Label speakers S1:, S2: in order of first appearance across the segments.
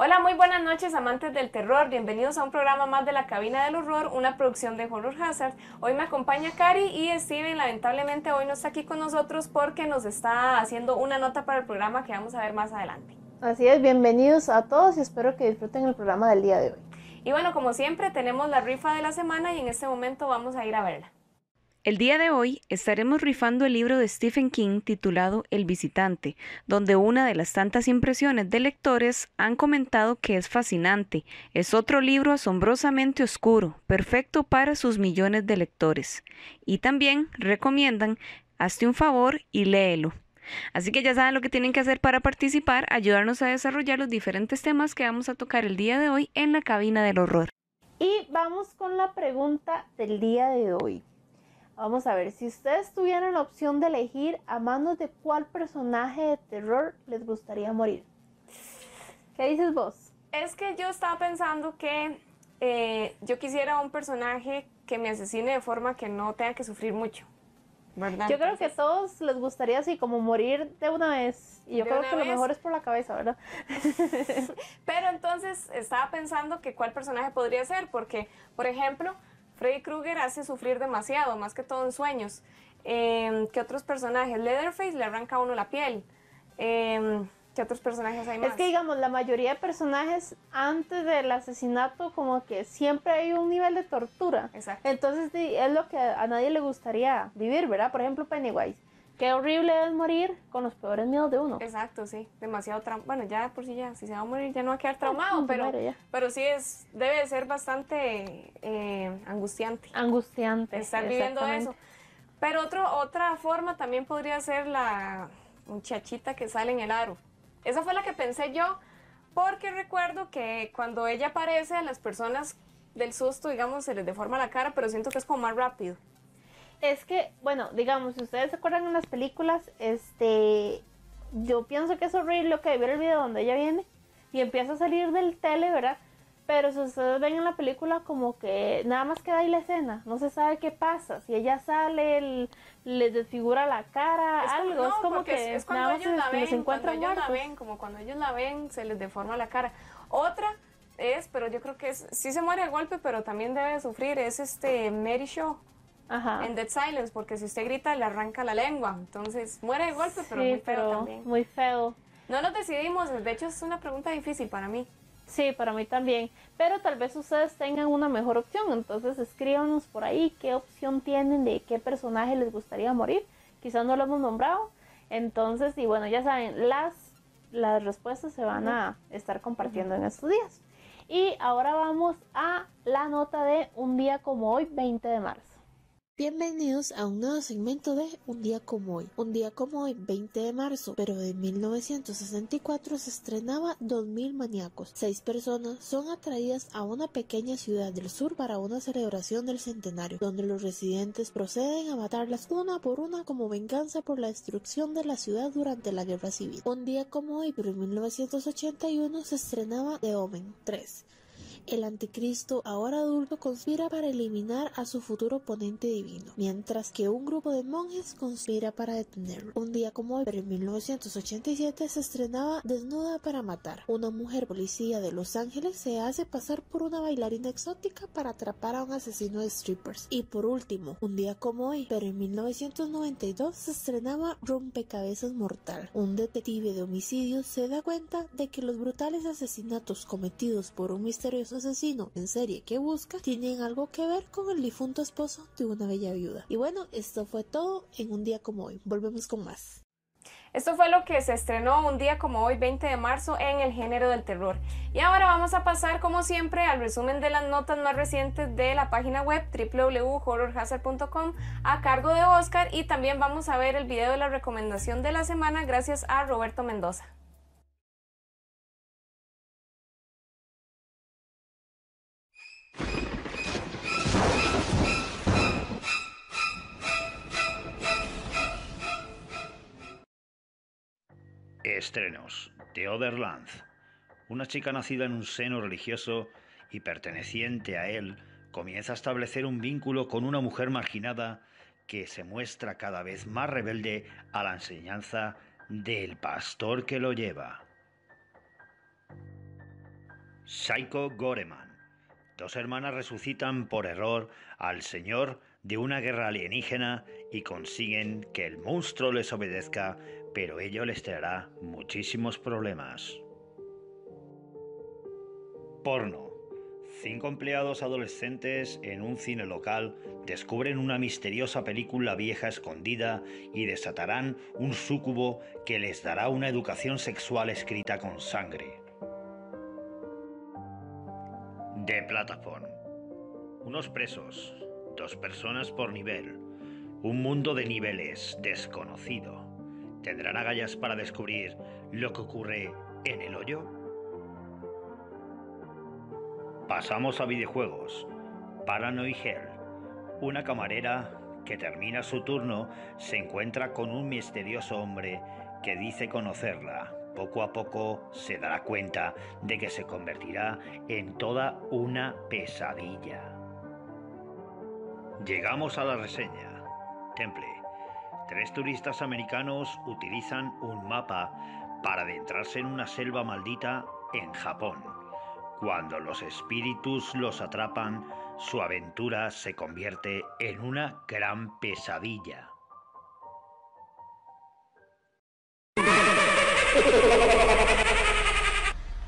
S1: Hola, muy buenas noches amantes del terror. Bienvenidos a un programa más de la Cabina del Horror, una producción de Horror Hazard. Hoy me acompaña Cari y Steven. Lamentablemente hoy no está aquí con nosotros porque nos está haciendo una nota para el programa que vamos a ver más adelante.
S2: Así es, bienvenidos a todos y espero que disfruten el programa del día de hoy.
S1: Y bueno, como siempre, tenemos la rifa de la semana y en este momento vamos a ir a verla.
S3: El día de hoy estaremos rifando el libro de Stephen King titulado El visitante, donde una de las tantas impresiones de lectores han comentado que es fascinante. Es otro libro asombrosamente oscuro, perfecto para sus millones de lectores. Y también recomiendan, hazte un favor y léelo. Así que ya saben lo que tienen que hacer para participar, ayudarnos a desarrollar los diferentes temas que vamos a tocar el día de hoy en la cabina del horror.
S2: Y vamos con la pregunta del día de hoy. Vamos a ver, si ustedes tuvieran la opción de elegir a manos de cuál personaje de terror les gustaría morir. ¿Qué dices vos?
S1: Es que yo estaba pensando que eh, yo quisiera un personaje que me asesine de forma que no tenga que sufrir mucho. ¿verdad?
S2: Yo creo que a todos les gustaría así como morir de una vez. Y yo creo que lo mejor es por la cabeza, ¿verdad?
S1: Pero entonces estaba pensando que cuál personaje podría ser, porque, por ejemplo, Freddy Krueger hace sufrir demasiado, más que todo en sueños. Eh, ¿Qué otros personajes? Leatherface le arranca a uno la piel. Eh, ¿Qué otros personajes hay más?
S2: Es que digamos, la mayoría de personajes antes del asesinato como que siempre hay un nivel de tortura.
S1: Exacto.
S2: Entonces es lo que a nadie le gustaría vivir, ¿verdad? Por ejemplo, Pennywise. Qué horrible es morir con los peores miedos de uno.
S1: Exacto, sí. Demasiado trauma. Bueno, ya por si ya, si se va a morir ya no va a quedar traumado, pero, pero sí es, debe de ser bastante eh, angustiante.
S2: Angustiante.
S1: Estar viviendo eso. Pero otro, otra forma también podría ser la muchachita que sale en el aro. Esa fue la que pensé yo, porque recuerdo que cuando ella aparece a las personas del susto, digamos, se les deforma la cara, pero siento que es como más rápido.
S2: Es que, bueno, digamos, si ustedes se acuerdan en las películas, este, yo pienso que es horrible lo que ver el video donde ella viene y empieza a salir del tele, ¿verdad? Pero si ustedes ven en la película como que nada más queda ahí la escena, no se sabe qué pasa, si ella sale, les desfigura la cara, algo, es como que
S1: es cuando ellos la ven, cuando ellos la ven, como cuando ellos la ven se les deforma la cara. Otra es, pero yo creo que es, sí se muere de golpe, pero también debe sufrir, es este Mary Shaw en Dead Silence, porque si usted grita le arranca la lengua, entonces muere de golpe, pero muy feo también.
S2: Muy feo.
S1: No nos decidimos, de hecho es una pregunta difícil para mí.
S2: Sí, para mí también, pero tal vez ustedes tengan una mejor opción, entonces escríbanos por ahí qué opción tienen de qué personaje les gustaría morir, quizás no lo hemos nombrado, entonces, y bueno, ya saben, las, las respuestas se van a estar compartiendo en estos días. Y ahora vamos a la nota de un día como hoy, 20 de marzo.
S4: Bienvenidos a un nuevo segmento de Un día como hoy. Un día como hoy, 20 de marzo, pero de 1964 se estrenaba 2000 maníacos. Seis personas son atraídas a una pequeña ciudad del sur para una celebración del centenario, donde los residentes proceden a matarlas una por una como venganza por la destrucción de la ciudad durante la guerra civil. Un día como hoy, pero en 1981 se estrenaba The Omen 3 el anticristo, ahora adulto, conspira para eliminar a su futuro oponente divino, mientras que un grupo de monjes conspira para detenerlo. Un día como hoy, pero en 1987, se estrenaba Desnuda para matar. Una mujer policía de Los Ángeles se hace pasar por una bailarina exótica para atrapar a un asesino de strippers. Y por último, un día como hoy, pero en 1992, se estrenaba Rompecabezas Mortal. Un detective de homicidios se da cuenta de que los brutales asesinatos cometidos por un misterioso asesino en serie que busca tienen algo que ver con el difunto esposo de una bella viuda. Y bueno, esto fue todo en un día como hoy. Volvemos con más.
S1: Esto fue lo que se estrenó un día como hoy, 20 de marzo, en el género del terror. Y ahora vamos a pasar, como siempre, al resumen de las notas más recientes de la página web www.horrorhazard.com a cargo de Oscar y también vamos a ver el video de la recomendación de la semana gracias a Roberto Mendoza.
S5: Estrenos. The Otherland. Una chica nacida en un seno religioso y perteneciente a él comienza a establecer un vínculo con una mujer marginada que se muestra cada vez más rebelde a la enseñanza del pastor que lo lleva. Psycho Goreman. Dos hermanas resucitan por error al señor de una guerra alienígena y consiguen que el monstruo les obedezca, pero ello les traerá muchísimos problemas. Porno. Cinco empleados adolescentes en un cine local descubren una misteriosa película vieja escondida y desatarán un súcubo que les dará una educación sexual escrita con sangre. De Plataform. Unos presos, dos personas por nivel, un mundo de niveles desconocido. ¿Tendrán agallas para descubrir lo que ocurre en el hoyo? Pasamos a videojuegos. Paranoid Hell. Una camarera que termina su turno se encuentra con un misterioso hombre que dice conocerla. Poco a poco se dará cuenta de que se convertirá en toda una pesadilla. Llegamos a la reseña. Temple. Tres turistas americanos utilizan un mapa para adentrarse en una selva maldita en Japón. Cuando los espíritus los atrapan, su aventura se convierte en una gran pesadilla.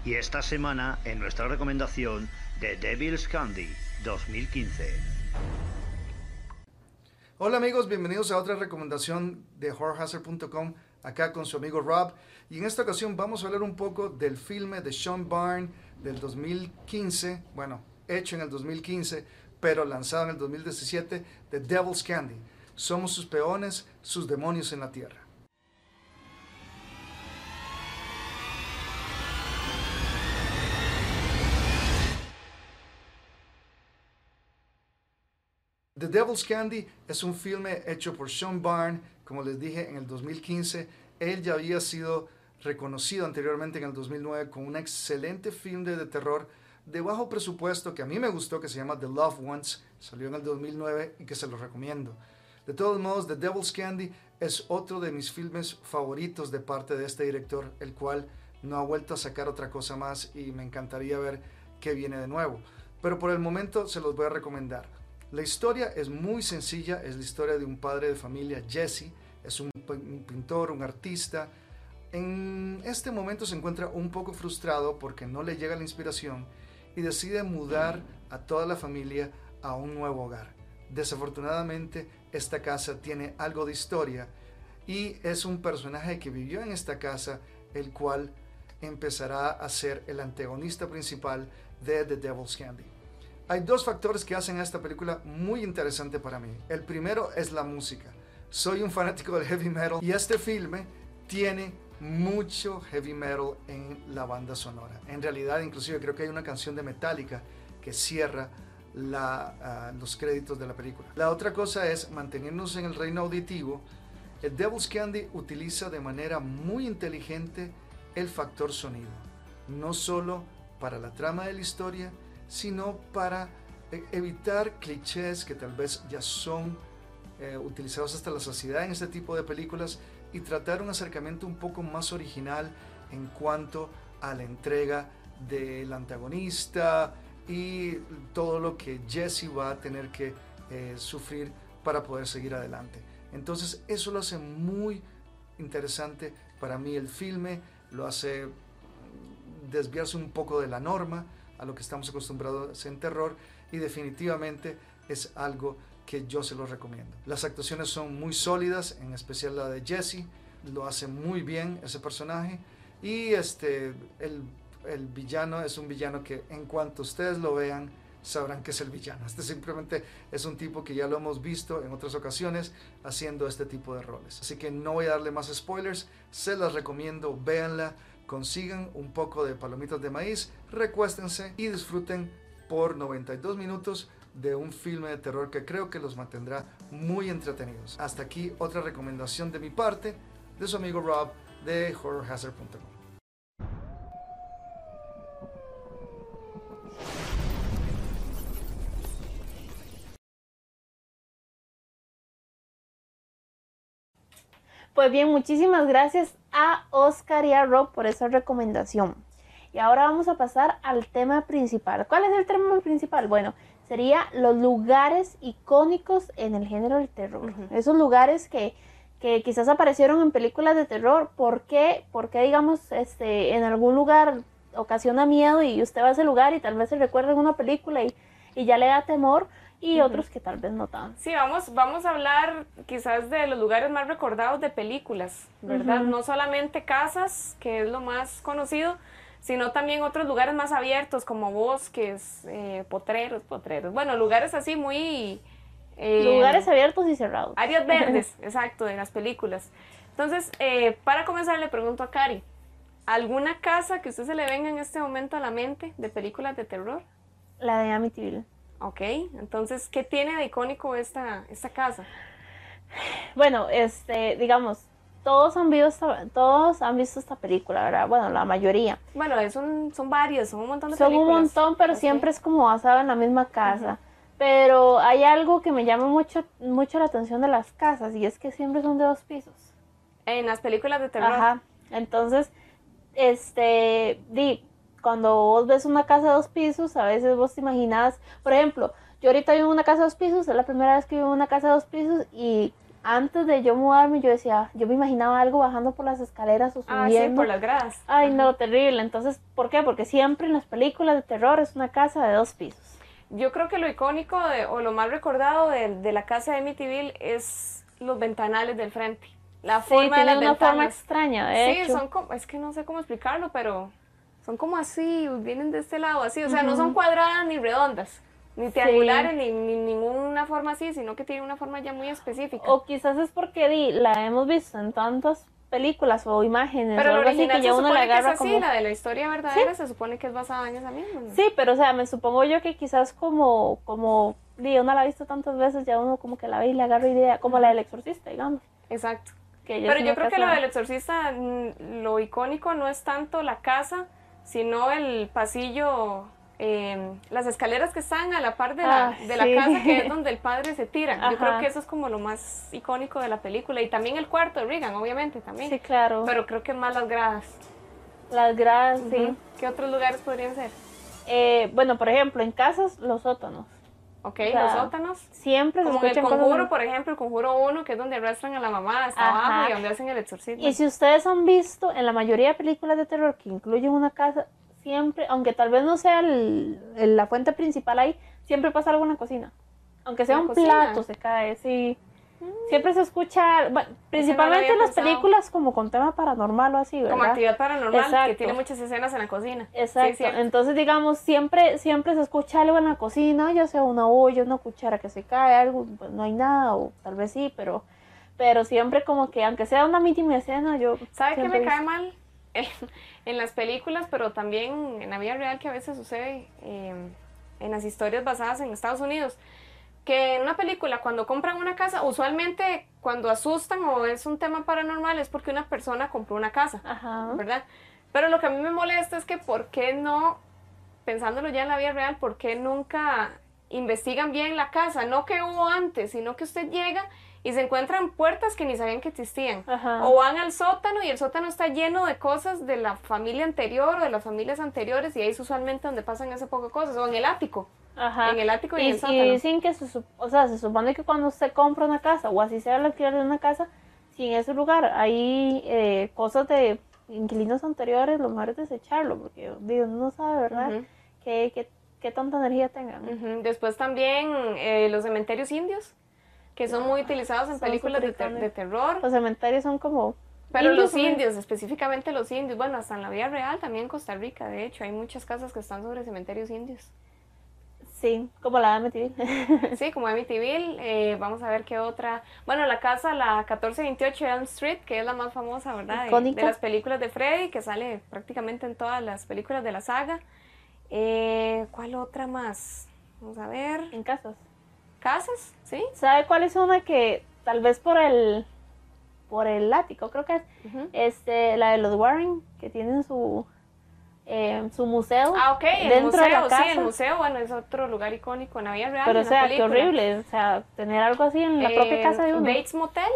S5: Y esta semana en nuestra recomendación de Devil's Candy 2015.
S6: Hola amigos, bienvenidos a otra recomendación de horrorhazard.com, acá con su amigo Rob. Y en esta ocasión vamos a hablar un poco del filme de Sean Byrne del 2015, bueno, hecho en el 2015, pero lanzado en el 2017, The Devil's Candy. Somos sus peones, sus demonios en la tierra. The Devil's Candy es un filme hecho por Sean Byrne, como les dije, en el 2015. Él ya había sido reconocido anteriormente en el 2009 con un excelente film de, terror de bajo presupuesto que a mí me gustó, que se llama The Loved Ones, salió en el 2009 y que se lo recomiendo. De todos modos, The Devil's Candy es otro de mis filmes favoritos de parte de este director, el cual no ha vuelto a sacar otra cosa más y me encantaría ver qué viene de nuevo. Pero por el momento se los voy a recomendar. La historia es muy sencilla, es la historia de un padre de familia, Jesse, es un, pintor, un artista, en este momento se encuentra un poco frustrado porque no le llega la inspiración y decide mudar a toda la familia a un nuevo hogar. Desafortunadamente, esta casa tiene algo de historia y es un personaje que vivió en esta casa, el cual empezará a ser el antagonista principal de The Devil's Candy. Hay dos factores que hacen a esta película muy interesante para mí. El primero es la música. Soy un fanático del heavy metal y este filme tiene mucho heavy metal en la banda sonora. En realidad, inclusive creo que hay una canción de Metallica que cierra la, uh, los créditos de la película. La otra cosa es mantenernos en el reino auditivo. El Devil's Candy utiliza de manera muy inteligente el factor sonido, no solo para la trama de la historia, sino para eh, evitar clichés que tal vez ya son eh, utilizados hasta la saciedad en este tipo de películas y tratar un acercamiento un poco más original en cuanto a la entrega del antagonista y todo lo que Jesse va a tener que eh, sufrir para poder seguir adelante. Entonces eso lo hace muy interesante para mí el filme, lo hace desviarse un poco de la norma, a lo que estamos acostumbrados en terror y definitivamente es algo que yo se los recomiendo. Las actuaciones son muy sólidas, en especial la de Jesse, lo hace muy bien ese personaje y este el, el villano es un villano que en cuanto ustedes lo vean sabrán que es el villano. Este simplemente es un tipo que ya lo hemos visto en otras ocasiones haciendo este tipo de roles. Así que no voy a darle más spoilers, se las recomiendo, véanla, consigan un poco de palomitas de maíz, recuéstense y disfruten por 92 minutos de un filme de terror que creo que los mantendrá muy entretenidos. Hasta aquí otra recomendación de mi parte, de su amigo Rob de horrorhazard.com.
S2: Pues bien, muchísimas gracias a Oscar y a Rob por esa recomendación. Y ahora vamos a pasar al tema principal. ¿Cuál es el tema principal? Bueno, sería los lugares icónicos en el género del terror. Esos lugares que, que, quizás aparecieron en películas de terror. ¿Por qué? Porque, digamos, este, en algún lugar ocasiona miedo y usted va a ese lugar y tal vez se recuerda en una película y, y ya le da temor y otros que tal vez no tanto.
S1: Sí, vamos, vamos a hablar quizás de los lugares más recordados de películas, ¿verdad? No solamente casas, que es lo más conocido, sino también otros lugares más abiertos como bosques, eh, potreros, potreros, bueno, lugares así muy...
S2: Eh, lugares abiertos y cerrados.
S1: Áreas verdes, exacto, de las películas. Entonces, eh, para comenzar le pregunto a Cari, ¿alguna casa que usted se le venga en este momento a la mente de películas de terror?
S2: La de Amityville.
S1: Ok, entonces, ¿qué tiene de icónico esta, esta casa?
S2: Bueno, este, digamos, todos han visto esta, todos han visto esta película, ¿verdad? Bueno, la mayoría.
S1: Bueno, son, son varios, son un montón de
S2: son películas. Son un montón, pero siempre es como basado en la misma casa. Pero hay algo que me llama mucho, mucho la atención de las casas y es que siempre son de dos pisos.
S1: En las películas de terror.
S2: Ajá. Entonces, este, di, cuando vos ves una casa de dos pisos, a veces vos te imaginas, por ejemplo, yo ahorita vivo en una casa de dos pisos, es la primera vez que vivo en una casa de dos pisos y antes de yo mudarme yo decía, yo me imaginaba algo bajando por las escaleras o subiendo.
S1: Ah, sí, por las gradas.
S2: Ay, no, terrible. Entonces, ¿por qué? Porque siempre en las películas de terror es una casa de dos pisos.
S1: Yo creo que lo icónico o lo más recordado de, la casa de Amityville es los ventanales del frente. La forma
S2: sí,
S1: de
S2: una forma extraña, de
S1: Sí, son como, es que no sé cómo explicarlo, pero son como así, vienen de este lado así, o sea, no son cuadradas ni redondas, ni triangulares, ni, ninguna forma así, sino que tienen una forma ya muy específica.
S2: O quizás es porque di, la hemos visto en tantas películas o imágenes
S1: pero
S2: o
S1: algo
S2: así
S1: que ya uno la agarra como... la de la historia verdadera se supone que es basada en esa misma.
S2: Sí, pero o sea, me supongo yo que quizás como, como, di, uno la ha visto tantas veces, ya uno como que la ve y le agarra idea, como la del exorcista, digamos.
S1: Exacto. pero yo creo que la del exorcista, mm, lo icónico no es tanto la casa, sino el pasillo, em, las escaleras que están a la par de la, ah, de la casa, que es donde el padre se tira. Yo creo que eso es como lo más icónico de la película. Y también el cuarto de Regan, obviamente, también.
S2: Sí, claro.
S1: Pero creo que más las gradas.
S2: Las gradas, sí.
S1: ¿Qué otros lugares podrían ser?
S2: Eh, bueno, por ejemplo, en casas, los sótanos.
S1: Ok, los sótanos.
S2: Siempre
S1: Como en el conjuro, por ejemplo, el conjuro 1, que es donde arrastran a la mamá hasta abajo y donde hacen el exorcismo.
S2: Y si ustedes han visto en la mayoría de películas de terror que incluyen una casa, siempre, aunque tal vez no sea la fuente principal ahí, siempre pasa algo en la cocina. Aunque sea un plato, se cae, sí. Siempre se escucha, principalmente en las películas como con tema paranormal o así, ¿verdad?
S1: Como actividad paranormal, que tiene muchas escenas en la cocina.
S2: Exacto. Entonces, digamos, siempre siempre se escucha algo en la cocina, ya sea una olla, una cuchara que se cae, algo, pues no hay nada, o tal vez sí, pero pero siempre como que, aunque sea una mínima escena, yo...
S1: ¿Sabe qué me cae mal? en las películas, pero también en la vida real que a veces sucede eh, en las historias basadas en Estados Unidos que en una película cuando compran una casa, usualmente cuando asustan o es un tema paranormal es porque una persona compró una casa, ¿verdad? Pero lo que a mí me molesta es que por qué no, pensándolo ya en la vida real, por qué nunca investigan bien la casa, no que hubo antes, sino que usted llega y se encuentran puertas que ni sabían que existían. O van al sótano y el sótano está lleno de cosas de la familia anterior o de las familias anteriores y ahí es usualmente donde pasan ese poco de cosas. O en el ático. En el ático y, en el sótano.
S2: Y dicen que, se, o sea, se supone que cuando usted compra una casa o así sea el alquiler de una casa, si en ese lugar hay eh, cosas de inquilinos anteriores, lo mejor es desecharlo porque digo, no sabe, ¿verdad? qué, qué, tanta energía tengan.
S1: Después también eh, los cementerios indios que son muy utilizados en películas de, terror.
S2: Los cementerios son como...
S1: Pero los indios, específicamente los indios, bueno, hasta en la vida real, también en Costa Rica, de hecho, hay muchas casas que están sobre cementerios indios.
S2: Sí, como la de Amityville.
S1: sí, como Amityville. Eh, vamos a ver qué otra. Bueno, la casa, la 1428 Elm Street, que es la más famosa, ¿verdad? De, de, las películas de Freddy, que sale prácticamente en todas las películas de la saga. Eh, ¿Cuál otra más? Vamos a ver.
S2: En casas
S1: casas, ¿sí?
S2: ¿Sabe cuál es una que tal vez por el por el ático, creo que es este la de los Warren que tienen su eh, su museo
S1: ah, ok, el museo, de la casa. sí, el museo, bueno, es otro lugar icónico en la vida real.
S2: Pero o sea, qué horrible, o sea, tener algo así en la propia eh, casa de uno.
S1: Bates Motel,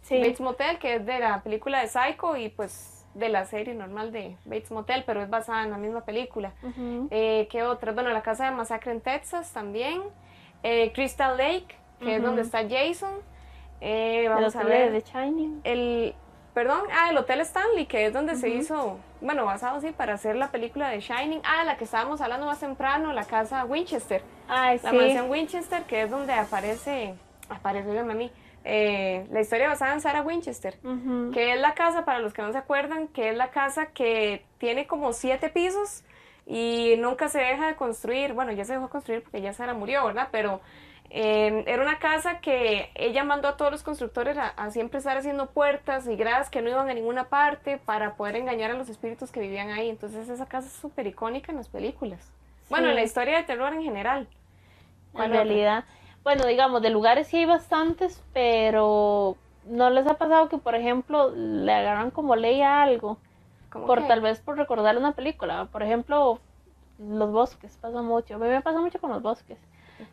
S1: sí. Bates Motel, que es de la película de Psycho y pues de la serie normal de Bates Motel, pero es basada en la misma película.
S2: Ujú.
S1: Eh, ¿Qué otra? Bueno, la casa de masacre en Texas también. Eh, Crystal Lake, que es
S2: Ujú.
S1: donde está Jason. Eh, vamos a ver.
S2: de The Shining.
S1: El, perdón, ah, el Hotel Stanley, que es donde se hizo, bueno, basado sí, para hacer la película de Shining. Ah, la que estábamos hablando más temprano, la casa Winchester.
S2: Ay,
S1: La
S2: sí.
S1: mansión Winchester, que es donde aparece, aparece, dígame a mí, eh, la historia basada en Sarah Winchester. Que es la casa, para los que no se acuerdan, que es la casa que tiene como siete pisos y nunca se deja de construir. Bueno, ya se dejó de construir porque ya Sara murió, ¿verdad? Pero eh, era una casa que ella mandó a todos los constructores a, a siempre estar haciendo puertas y gradas que no iban a ninguna parte para poder engañar a los espíritus que vivían ahí. Entonces esa casa es súper icónica en las películas. Bueno, en la historia de terror en general.
S2: En realidad, bueno, digamos, de lugares sí hay bastantes, pero no les ha pasado que, por ejemplo, le agarran como ley a algo,
S1: ¿Cómo
S2: por tal vez por recordar una película. Por ejemplo, los bosques, pasa mucho. A mí me pasa mucho con los bosques.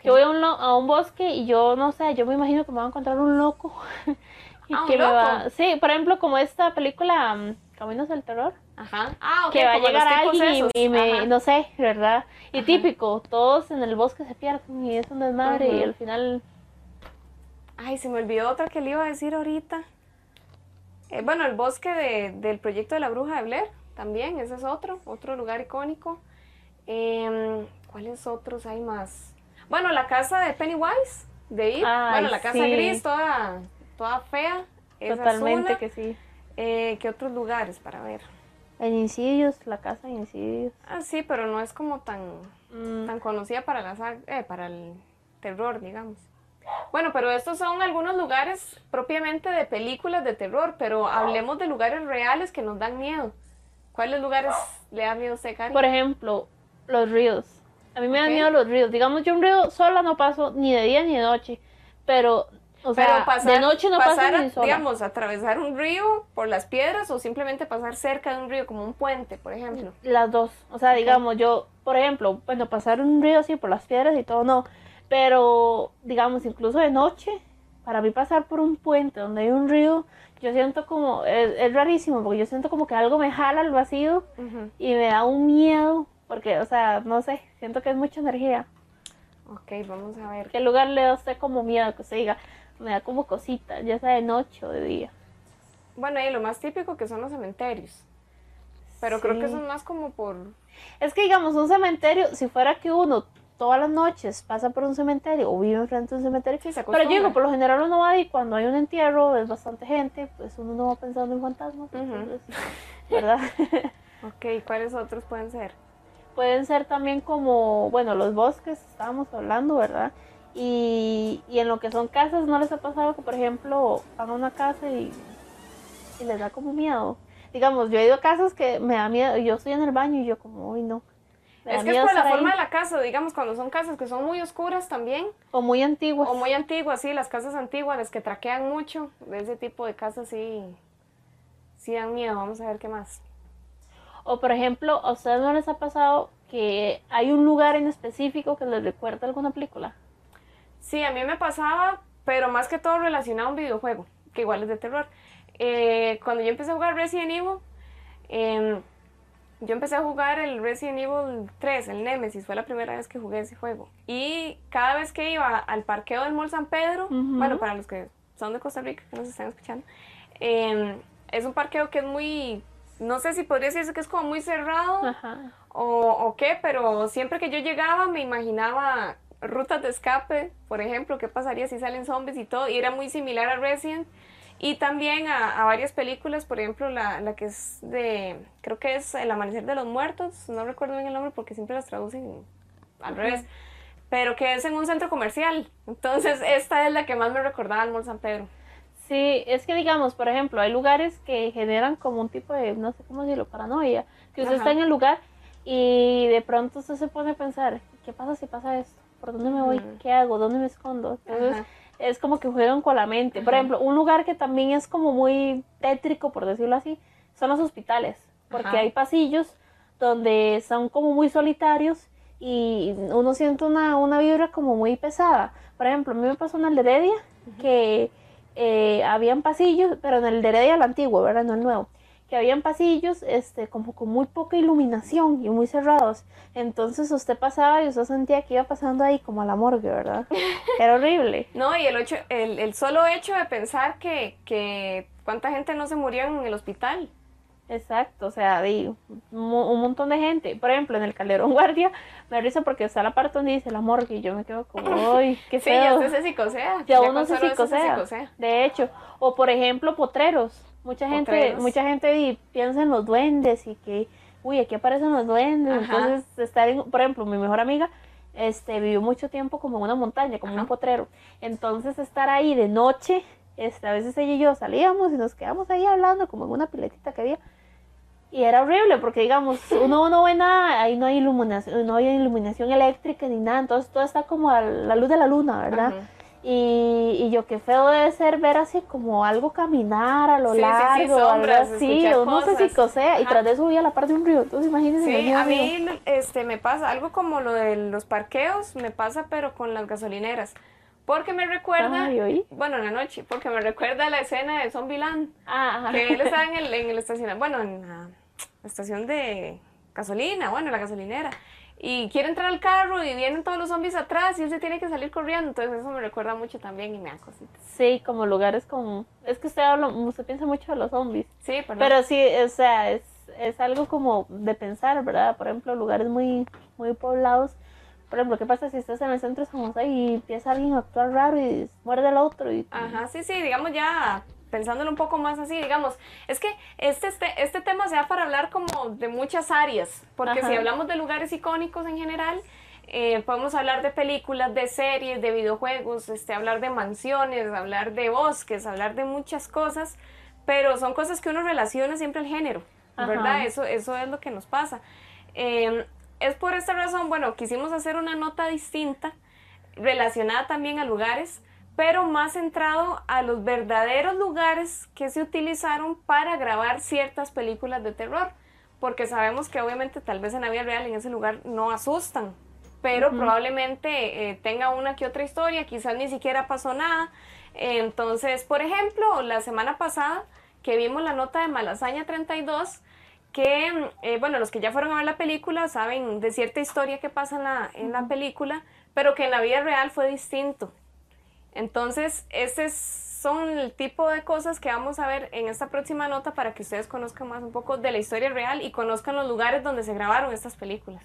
S2: Yo voy a un, lo- a un bosque y yo, no sé, yo me imagino que me va a encontrar un loco. y
S1: Ah, un
S2: que me va...
S1: loco.
S2: Sí, por ejemplo, como esta película mm, Caminos del Terror.
S1: Ajá. Ah, ok,
S2: que va a llegar alguien y, y me,
S1: Ajá.
S2: no sé, ¿verdad? Y
S1: Ajá.
S2: típico, todos en el bosque se pierden y es un desmadre y al final
S1: Ay, se me olvidó otra que le iba a decir ahorita. Eh, bueno, el bosque de- del proyecto de la bruja de Blair, también, ese es otro, otro lugar icónico. Em, ¿Cuáles otros hay más? Bueno, la casa de Pennywise, de It.
S2: Ay,
S1: bueno, la casa
S2: sí.
S1: gris, toda, toda fea.
S2: totalmente que sí.
S1: Eh, ¿Qué otros lugares para ver?
S2: En Insidious, la casa de Insidious.
S1: Ah, sí, pero no es como tan,
S2: Mm,
S1: tan conocida para, la, eh, para el terror, digamos. Bueno, pero estos son algunos lugares propiamente de películas de terror, pero hablemos de lugares reales que nos dan miedo. ¿Cuáles lugares le da miedo a usted, Cari?
S2: Por ejemplo, los ríos. A mí me dan
S1: Ok.
S2: miedo los ríos. Digamos, yo un río sola no paso ni de día ni de noche. Pero, o sea,
S1: pasar,
S2: de noche no
S1: pasar,
S2: paso ni sola.
S1: digamos, atravesar un río por las piedras o simplemente pasar cerca de un río como un puente, por ejemplo.
S2: Las dos. O sea, digamos, yo, por ejemplo, bueno, pasar un río así por las piedras y todo, no. Pero, digamos, incluso de noche, para mí pasar por un puente donde hay un río, yo siento como, es, es rarísimo, porque yo siento como que algo me jala al vacío y me da un miedo, porque, o sea, no sé, siento que es mucha energía.
S1: Ok, vamos a ver.
S2: ¿Qué lugar le da a usted como miedo? Que usted diga, me da como cosita, ya sea de noche o de día.
S1: Bueno, y lo más típico que son los cementerios. Pero creo que son más como por...
S2: Es que digamos, un cementerio, si fuera que uno todas las noches pasa por un cementerio o vive enfrente de un cementerio,
S1: Sí, se
S2: pero yo digo, por lo general uno va y cuando hay un entierro, es bastante gente, pues uno no va pensando en fantasmas, entonces, ¿verdad?
S1: Ok, ¿cuáles otros pueden ser?
S2: Pueden ser también como, bueno, los bosques, estábamos hablando, ¿verdad? Y, y en lo que son casas, ¿no les ha pasado que, por ejemplo, van a una casa y, y les da como miedo? Digamos, yo he ido a casas que me da miedo, yo estoy en el baño y yo como, uy, no.
S1: Es que es por la
S2: estar ahí".
S1: forma de la casa, digamos, cuando son casas que son muy oscuras también,
S2: O muy antiguas.
S1: o muy antiguas, sí, las casas antiguas, las que traquean mucho, de ese tipo de casas sí, sí dan miedo, vamos a ver qué más.
S2: O por ejemplo, ¿a ustedes no les ha pasado que hay un lugar en específico que les recuerda alguna película?
S1: Sí, a mí me pasaba, pero más que todo relacionado a un videojuego, que igual es de terror. Eh, cuando yo empecé a jugar Resident Evil, em, yo empecé a jugar el Resident Evil 3, el Nemesis, fue la primera vez que jugué ese juego. Y cada vez que iba al parqueo del Mall San Pedro, bueno, para los que son de Costa Rica, que nos están escuchando, em, es un parqueo que es muy, no sé si podría decirse que es como muy cerrado o, o qué, pero siempre que yo llegaba me imaginaba rutas de escape, por ejemplo, qué pasaría si salen zombies y todo, y era muy similar a Resident. Y también a, a varias películas, por ejemplo, la, la que es de, creo que es El Amanecer de los Muertos, no recuerdo bien el nombre porque siempre las traducen al revés, pero que es en un centro comercial. Entonces, esta es la que más me recordaba al Mall San Pedro.
S2: Sí, es que digamos, por ejemplo, hay lugares que generan como un tipo de, no sé cómo decirlo, paranoia, que usted
S1: Ajá.
S2: está en el lugar y de pronto usted se pone a pensar, ¿qué pasa si pasa esto? ¿Por dónde me voy?
S1: Ujú.
S2: ¿Qué hago? ¿Dónde me escondo? Entonces,
S1: Ajá.
S2: es como que juegan con la mente. Por
S1: Ajá.
S2: ejemplo, un lugar que también es como muy tétrico, por decirlo así, son los hospitales, porque
S1: Ajá.
S2: hay pasillos donde son como muy solitarios y uno siente una, una vibra como muy pesada. Por ejemplo, a mí me pasó de Heredia que eh, habían pasillos, pero en el de Heredia el antiguo, ¿verdad? No el nuevo. que habían pasillos este, como con muy poca iluminación y muy cerrados. Entonces usted pasaba y usted sentía que iba pasando ahí como a la morgue, ¿verdad? Era horrible.
S1: No, y el, ocho, el, el solo hecho de pensar que, que cuánta gente no se murió en el hospital.
S2: Exacto, o sea, de un, montón de gente. Por ejemplo, en el Calderón Guardia, me risa porque está la parte donde dice la morgue y yo me quedo como, ¡ay, qué
S1: Sí,
S2: feo!
S1: ya usted se psicosea.
S2: Ya
S1: con
S2: uno se psicosea. De hecho, o por ejemplo, potreros. Mucha gente, mucha gente piensa en los duendes y que, uy, aquí aparecen los duendes.
S1: Ajá.
S2: Entonces, estar en, por ejemplo, mi mejor amiga este, vivió mucho tiempo como en una montaña, como en un
S1: Ajá.
S2: potrero. Entonces, estar ahí de noche, este, a veces ella y yo salíamos y nos quedamos ahí hablando, como en una piletita que había. Y era horrible porque, digamos, uno no ve nada, ahí no hay iluminación, no hay iluminación eléctrica ni nada, entonces todo está como a la luz de la luna, ¿verdad? Y, y yo qué feo debe ser ver así como algo caminar a lo
S1: Sí, sí, sí,
S2: largo,
S1: sombras,
S2: así, uno se
S1: cosas.
S2: psicosea y tras de eso voy a la par de un río, entonces imagínense.
S1: Sí, a mí este, me pasa algo como lo de los parqueos, me pasa pero con las gasolineras. Porque me recuerda,
S2: Ay,
S1: bueno, en la noche, porque me recuerda la escena de Zombieland,
S2: Ah, ajá.
S1: que él está en el, en el estacionamiento, bueno, en la estación de gasolina, bueno, en la gasolinera, y quiere entrar al carro y vienen todos los zombies atrás y él se tiene que salir corriendo, entonces eso me recuerda mucho también y me da cositas.
S2: Sí, como lugares como... Es que usted habla, usted piensa mucho de los zombies.
S1: Sí, perdón.
S2: Pero sí, o sea, es, es algo como de pensar, ¿verdad? Por ejemplo, lugares muy, muy poblados. Por ejemplo, ¿qué pasa si estás en el centro de San José y empieza alguien a actuar raro y muerde al otro? Y,
S1: Ajá, sí, sí, digamos ya pensándolo un poco más así, digamos, es que este, este, este tema se da para hablar como de muchas áreas, porque
S2: Ajá.
S1: si hablamos de lugares icónicos en general, eh, podemos hablar de películas, de series, de videojuegos, este, hablar de mansiones, hablar de bosques, hablar de muchas cosas, pero son cosas que uno relaciona siempre al género,
S2: Ajá.
S1: ¿verdad? Eso, eso es lo que nos pasa. Eh, es por esta razón, bueno, quisimos hacer una nota distinta, relacionada también a lugares, pero más centrado a los verdaderos lugares que se utilizaron para grabar ciertas películas de terror, porque sabemos que obviamente tal vez en la vida real en ese lugar no asustan, pero probablemente eh, tenga una que otra historia, quizás ni siquiera pasó nada. Entonces, por ejemplo, la semana pasada que vimos la nota de Malasaña 32, que, eh, bueno, los que ya fueron a ver la película saben de cierta historia que pasa en la, en la película, pero que en la vida real fue distinto. Entonces, ese es- son el tipo de cosas que vamos a ver en esta próxima nota para que ustedes conozcan más un poco de la historia real y conozcan los lugares donde se grabaron estas películas.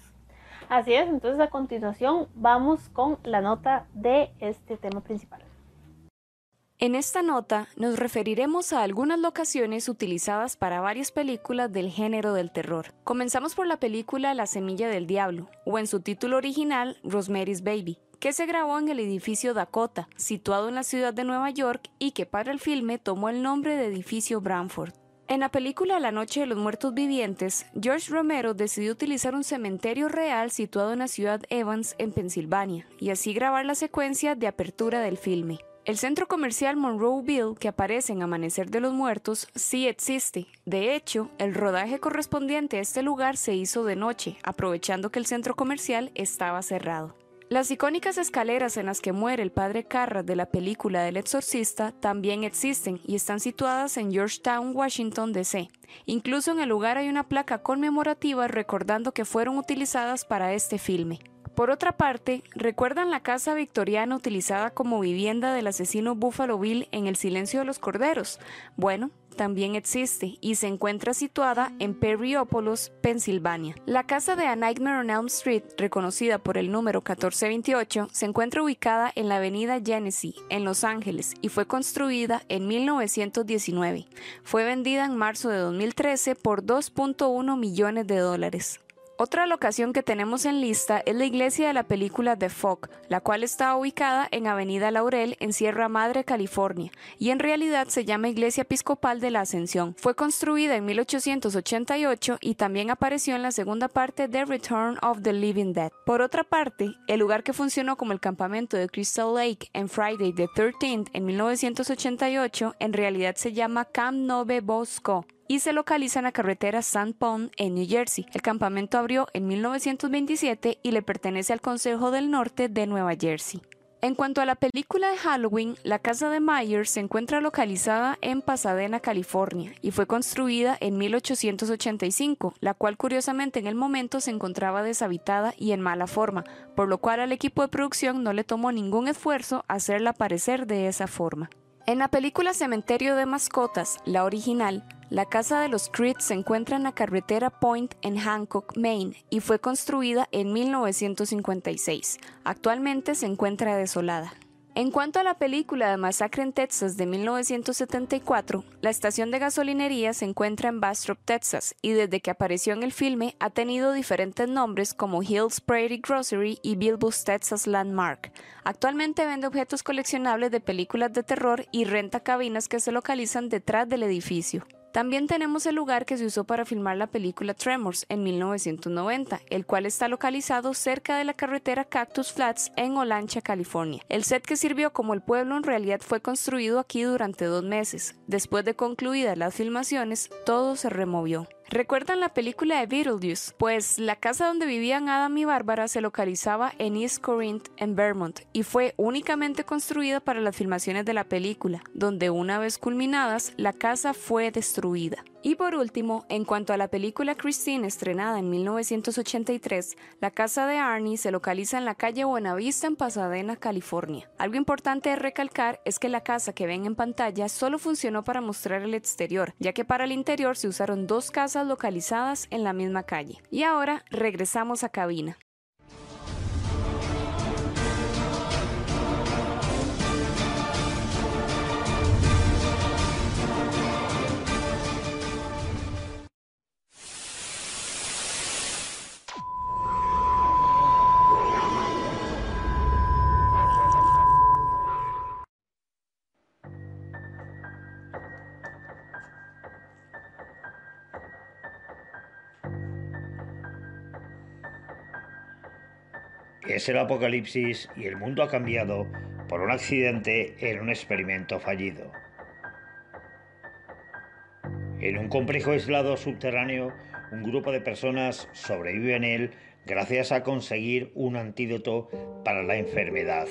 S2: Así es, entonces a continuación vamos con la nota de este tema principal.
S3: En esta nota nos referiremos a algunas locaciones utilizadas para varias películas del género del terror. Comenzamos por la película La Semilla del Diablo, o en su título original Rosemary's Baby, que se grabó en el edificio Dakota, situado en la ciudad de Nueva York y que para el filme tomó el nombre de edificio Bramford. En la película La Noche de los Muertos Vivientes, George Romero decidió utilizar un cementerio real situado en la ciudad Evans, en Pensilvania, y así grabar la secuencia de apertura del filme. El centro comercial Monroeville, que aparece en Amanecer de los Muertos, sí existe. De hecho, el rodaje correspondiente a este lugar se hizo de noche, aprovechando que el centro comercial estaba cerrado. Las icónicas escaleras en las que muere el padre Carras de la película del exorcista también existen y están situadas en Georgetown, Washington, D.C. Incluso en el lugar hay una placa conmemorativa recordando que fueron utilizadas para este filme. Por otra parte, ¿recuerdan la casa victoriana utilizada como vivienda del asesino Buffalo Bill en El silencio de los corderos? Bueno, también existe y se encuentra situada en Perryopolis, Pensilvania. La casa de A Nightmare on Elm Street, reconocida por el número 1428, se encuentra ubicada en la avenida Genesee, en Los Ángeles, y fue construida en 1919. Fue vendida en marzo de 2013 por 2.1 millones de dólares. Otra locación que tenemos en lista es la iglesia de la película The Fog, la cual está ubicada en Avenida Laurel en Sierra Madre, California, y en realidad se llama Iglesia Episcopal de la Ascensión. Fue construida en 1888 y también apareció en la segunda parte de Return of the Living Dead. Por otra parte, el lugar que funcionó como el campamento de Crystal Lake en Friday the 13th en 1988 en realidad se llama Camp Nove Bosco y se localiza en la carretera Sand Pond en New Jersey. El campamento abrió en 1927 y le pertenece al Consejo del Norte de Nueva Jersey. En cuanto a la película de Halloween, la casa de Myers se encuentra localizada en Pasadena, California, y fue construida en 1885, la cual curiosamente en el momento se encontraba deshabitada y en mala forma, por lo cual al equipo de producción no le tomó ningún esfuerzo hacerla aparecer de esa forma. En la película Cementerio de Mascotas, la original, la casa de los Creed se encuentra en la carretera Point en Hancock, Maine, y fue construida en 1956. Actualmente se encuentra desolada. En cuanto a la película de Masacre en Texas de 1974, la estación de gasolinería se encuentra en Bastrop, Texas, y desde que apareció en el filme ha tenido diferentes nombres como Hills Prairie Grocery y Bilbo's Texas Landmark. Actualmente vende objetos coleccionables de películas de terror y renta cabinas que se localizan detrás del edificio. También tenemos el lugar que se usó para filmar la película Tremors en 1990, el cual está localizado cerca de la carretera Cactus Flats en Olancha, California. El set que sirvió como el pueblo en realidad fue construido aquí durante dos meses. Después de concluidas las filmaciones, todo se removió. ¿Recuerdan la película de Beetlejuice? Pues la casa donde vivían Adam y Bárbara se localizaba en East Corinth, en Vermont, y fue únicamente construida para las filmaciones de la película, donde una vez culminadas, la casa fue destruida. Y por último, en cuanto a la película Christine estrenada en 1983, la casa de Arnie se localiza en la calle Buenavista en Pasadena, California. Algo importante de recalcar es que la casa que ven en pantalla solo funcionó para mostrar el exterior, ya que para el interior se usaron dos casas localizadas en la misma calle. Y ahora regresamos a cabina.
S5: Es el apocalipsis y el mundo ha cambiado por un accidente en un experimento fallido. En un complejo aislado subterráneo, un grupo de personas sobrevive en él gracias a conseguir un antídoto para la enfermedad.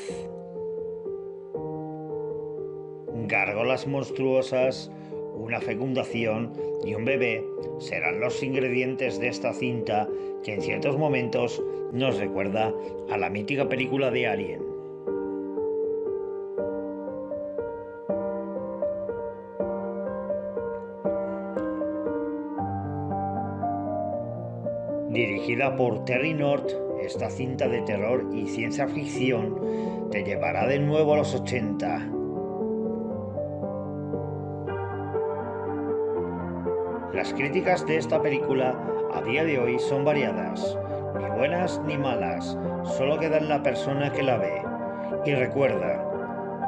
S5: Gárgolas monstruosas, una fecundación y un bebé serán los ingredientes de esta cinta que en ciertos momentos nos recuerda a la mítica película de Alien. Dirigida por Terry North, esta cinta de terror y ciencia ficción te llevará de nuevo a los 80. Las críticas de esta película a día de hoy son variadas, ni buenas ni malas, solo queda en la persona que la ve. Y recuerda,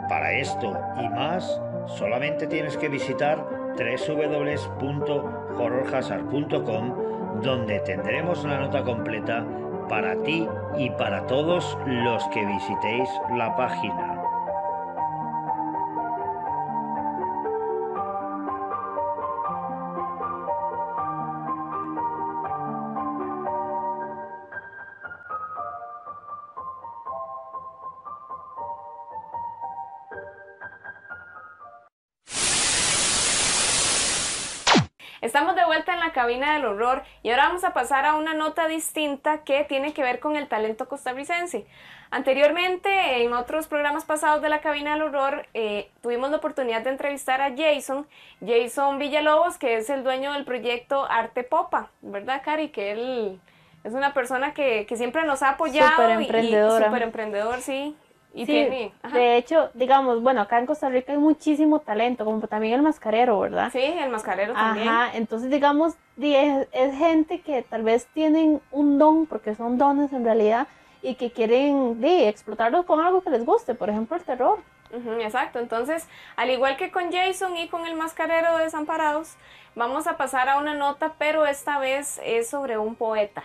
S5: para esto y más, solamente tienes que visitar www.horrorhazard.com donde tendremos la nota completa para ti y para todos los que visitéis la página.
S1: Cabina del horror y ahora vamos a pasar a una nota distinta que tiene que ver con el talento costarricense. Anteriormente, en otros programas pasados de la cabina del horror, eh, tuvimos la oportunidad de entrevistar a Jason, Jason Villalobos, que es el dueño del proyecto Arte Popa, ¿verdad, Cari? Que él es una persona que, que siempre nos ha apoyado.
S2: Súper
S1: y-
S2: emprendedora.
S1: Y, súper emprendedor, sí. Y
S2: Sí,
S1: tiene,
S2: de hecho, digamos, bueno, acá en Costa Rica hay muchísimo talento, como también el mascarero, ¿verdad?
S1: Sí, el mascarero también.
S2: Ajá, entonces digamos, di- es, es gente que tal vez tienen un don, porque son dones en realidad, y que quieren di, explotarlo con algo que les guste, por ejemplo el terror.
S1: Exacto, entonces, al igual que con Jason y con el mascarero de Desamparados, vamos a pasar a una nota, pero esta vez es sobre un poeta.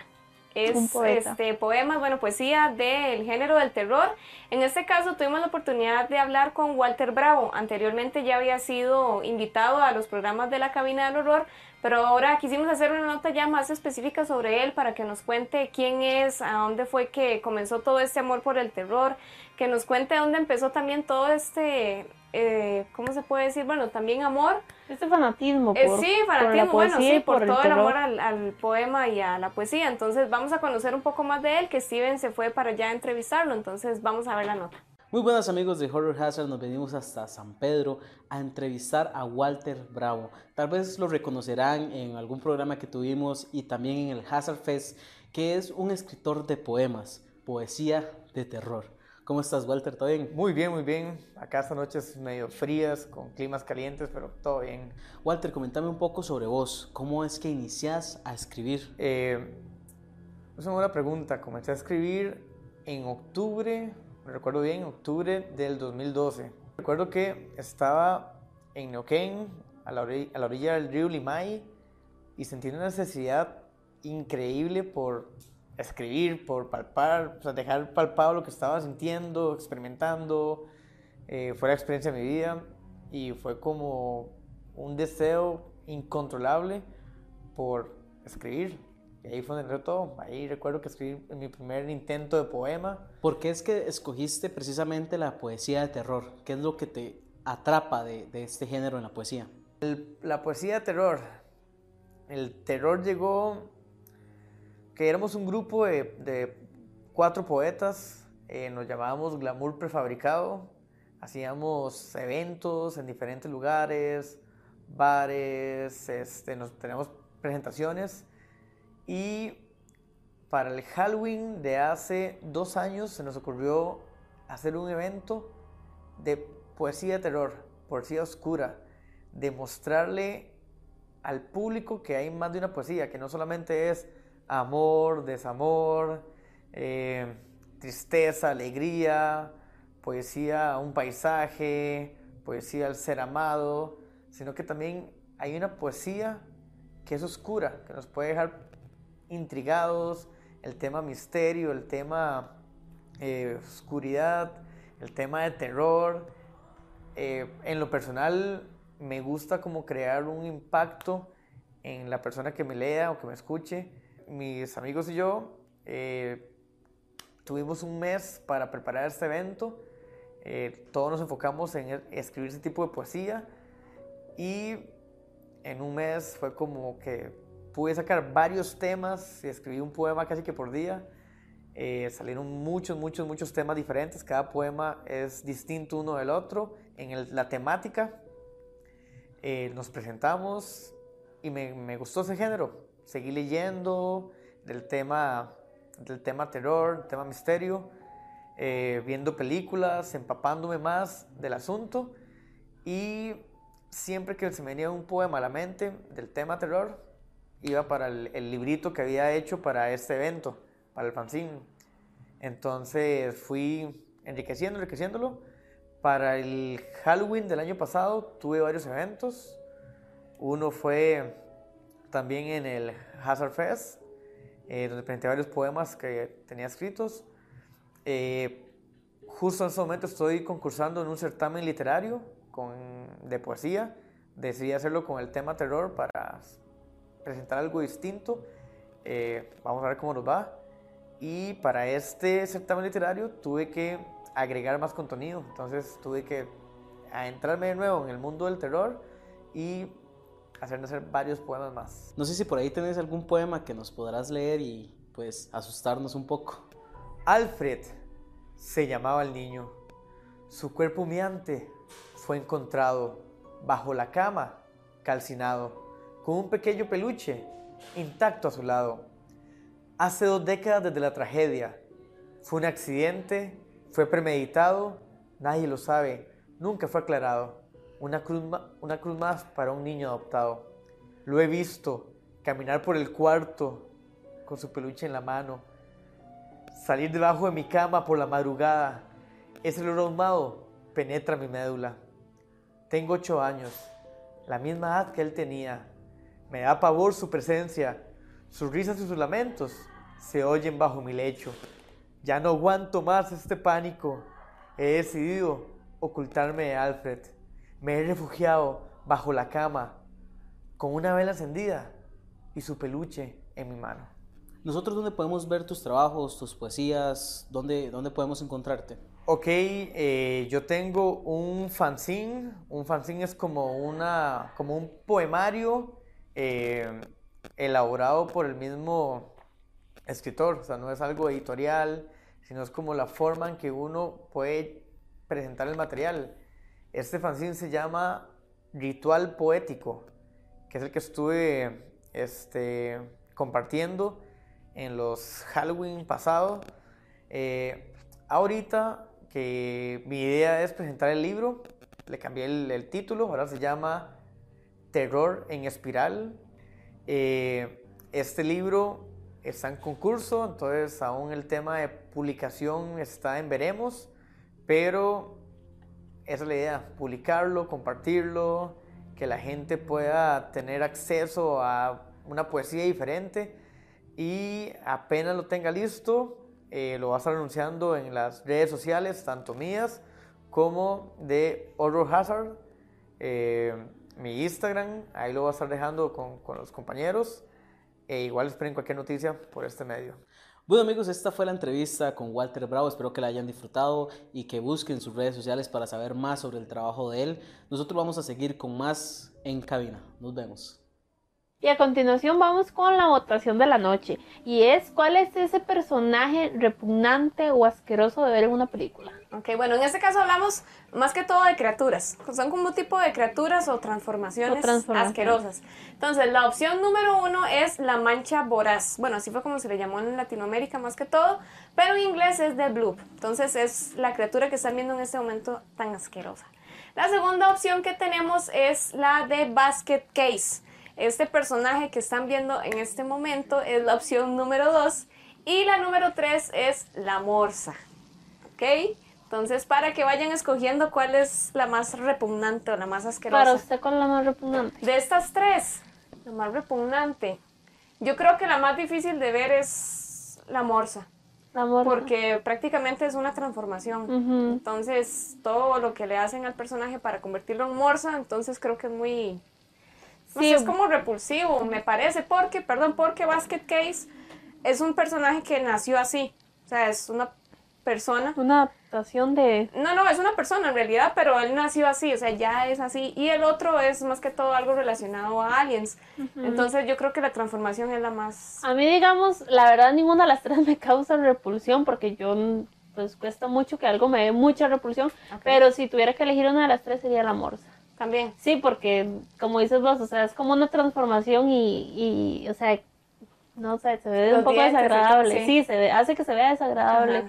S1: Es este poemas, bueno, poesía del género del terror. En este caso tuvimos la oportunidad de hablar con Walter Bravo. Anteriormente ya había sido invitado a los programas de la cabina del horror, pero ahora quisimos hacer una nota ya más específica sobre él para que nos cuente quién es, a dónde fue que comenzó todo este amor por el terror, que nos cuente dónde empezó también todo este, eh, ¿cómo se puede decir? Bueno, también amor.
S2: Este fanatismo.
S1: Eh,
S2: Por,
S1: sí,
S2: por la
S1: fanatismo, bueno,
S2: poesía
S1: sí, por,
S2: el
S1: todo el amor al, al poema y a la poesía. Entonces vamos a conocer un poco más de él, que Steven se fue para allá a entrevistarlo. Entonces vamos a ver la nota.
S7: Muy buenas amigos de Horror Hazard, nos venimos hasta San Pedro a entrevistar a Walter Bravo. Tal vez lo reconocerán en algún programa que tuvimos y también en el Hazard Fest, que es un escritor de poemas, poesía de terror. ¿Cómo estás Walter? ¿Todo bien?
S8: Muy bien, muy bien. Acá estas noches medio frías, con climas calientes, pero todo bien.
S7: Walter, comentame un poco sobre vos. ¿Cómo es que inicias a escribir?
S8: Eh, es una buena pregunta. Comencé a escribir en octubre, me recuerdo bien, octubre del 2012. Recuerdo que estaba en Neuquén, a la, orilla, a la orilla del río Limay, y sentí una necesidad increíble por escribir, por palpar, o sea, dejar palpado lo que estaba sintiendo, experimentando. Eh, fue la experiencia de mi vida y fue como un deseo incontrolable por escribir. Y ahí fue donde entró todo. Ahí recuerdo que escribí mi primer intento de poema.
S7: ¿Por qué es que escogiste precisamente la poesía de terror? ¿Qué es lo que te atrapa de, de este género en la poesía?
S8: El- la poesía de terror. El terror llegó que éramos un grupo de, cuatro poetas, eh, nos llamábamos Glamour Prefabricado, hacíamos eventos en diferentes lugares, bares, este, nos, teníamos presentaciones. Y para el Halloween de hace dos años se nos ocurrió hacer un evento de poesía de terror, poesía oscura, de mostrarle al público que hay más de una poesía, que no solamente es amor, desamor, eh, tristeza, alegría, poesía un paisaje, poesía al ser amado, sino que también hay una poesía que es oscura, que nos puede dejar intrigados, el tema misterio, el tema eh, oscuridad, el tema de terror. Eh, en lo personal me gusta como crear un impacto en la persona que me lea o que me escuche. Mis amigos y yo eh, tuvimos un mes para preparar este evento. Eh, todos nos enfocamos en e- escribir ese tipo de poesía y en un mes fue como que pude sacar varios temas y escribí un poema casi que por día. Eh, salieron muchos, muchos, muchos temas diferentes. Cada poema es distinto uno del otro en la temática. Nos presentamos y me gustó ese género. Seguí leyendo del tema, del tema terror, tema misterio, eh, viendo películas, empapándome más del asunto y siempre que se me venía un poema a la mente del tema terror, iba para el, el librito que había hecho para este evento, para el fanzine. Entonces fui enriqueciendo, enriqueciéndolo. Para el Halloween del año pasado tuve varios eventos. Uno fue también en el Hazard Fest, eh, donde presenté varios poemas que tenía escritos. Eh, justo en este momento estoy concursando en un certamen literario con, de poesía. Decidí hacerlo con el tema terror para presentar algo distinto. Eh, vamos a ver cómo nos va. Y para este certamen literario tuve que agregar más contenido. Entonces tuve que adentrarme de nuevo en el mundo del terror y hacer hacer varios poemas más.
S7: No sé si por ahí tenés algún poema que nos podrás leer y pues asustarnos un poco.
S8: Alfred se llamaba el niño. Su cuerpo humeante fue encontrado bajo la cama, calcinado, con un pequeño peluche intacto a su lado. Hace dos décadas desde la tragedia. Fue un accidente, fue premeditado, nadie lo sabe, nunca fue aclarado. Una cruz, una cruz más para un niño adoptado. Lo he visto caminar por el cuarto con su peluche en la mano, salir debajo de mi cama por la madrugada. Ese olor ahumado penetra mi médula. Tengo ocho años, la misma edad que él tenía. Me da pavor su presencia. Sus risas y sus lamentos se oyen bajo mi lecho. Ya no aguanto más este pánico. He decidido ocultarme de Alfred. Me he refugiado bajo la cama con una vela encendida y su peluche en mi mano.
S7: ¿Nosotros dónde podemos ver tus trabajos, tus poesías? ¿Dónde, dónde podemos encontrarte?
S8: Ok, eh, yo tengo un fanzine. Un fanzine es como, una, como un poemario eh, elaborado por el mismo escritor. O sea, no es algo editorial, sino es como la forma en que uno puede presentar el material. Este fanzine se llama Ritual Poético, que es el que estuve este, compartiendo en los Halloween pasados. Eh, ahorita que mi idea es presentar el libro, le cambié el, título, ahora se llama Terror en Espiral. Eh, este libro está en concurso, entonces aún el tema de publicación está en veremos, pero esa es la idea, publicarlo, compartirlo, que la gente pueda tener acceso a una poesía diferente y apenas lo tenga listo, eh, lo va a estar anunciando en las redes sociales, tanto mías como de Horror Hazard, eh, mi Instagram, ahí lo voy a estar dejando con, con los compañeros. E igual esperen cualquier noticia por este medio.
S7: Bueno amigos, esta fue la entrevista con Walter Bravo, espero que la hayan disfrutado y que busquen sus redes sociales para saber más sobre el trabajo de él. Nosotros vamos a seguir con más en cabina. Nos vemos.
S2: Y a continuación vamos con la votación de la noche. Y es cuál es ese personaje repugnante o asqueroso de ver en una película.
S1: Ok, bueno, en este caso hablamos más que todo de criaturas. Son como un tipo de criaturas o transformaciones, asquerosas. Entonces, la opción número uno es la mancha voraz. Bueno, así fue como se le llamó en Latinoamérica más que todo, pero en inglés es The Bloop. Entonces, es la criatura que están viendo en este momento tan asquerosa. La segunda opción que tenemos es la de Basket Case. Este personaje que están viendo en este momento es la opción número 2 y la número 3 es la morsa. ¿Ok? Entonces, para que vayan escogiendo cuál es la más repugnante o la más asquerosa.
S2: Para usted, ¿cuál es la más repugnante?
S1: De estas tres, la más repugnante. Yo creo que la más difícil de ver es la morsa. La morsa. Porque prácticamente es una transformación. Entonces, todo lo que le hacen al personaje para convertirlo en morsa, entonces creo que es muy sí. es como repulsivo, me parece, porque, perdón, porque Basket Case es un personaje que nació así. O sea, es una persona.
S2: Una adaptación de...
S1: No, no, es una persona en realidad, pero él nació así, o sea, ya es así. Y el otro es más que todo algo relacionado a aliens. Entonces yo creo que la transformación es la más...
S2: A mí, digamos, la verdad ninguna de las tres me causa repulsión porque yo, pues cuesta mucho que algo me dé mucha repulsión. Pero si tuviera que elegir una de las tres sería la morsa.
S1: También.
S2: Sí, porque como dices vos, o sea, es como una transformación y, y o sea, no sé, se ve un poco desagradable. Sí. se hace que se vea desagradable.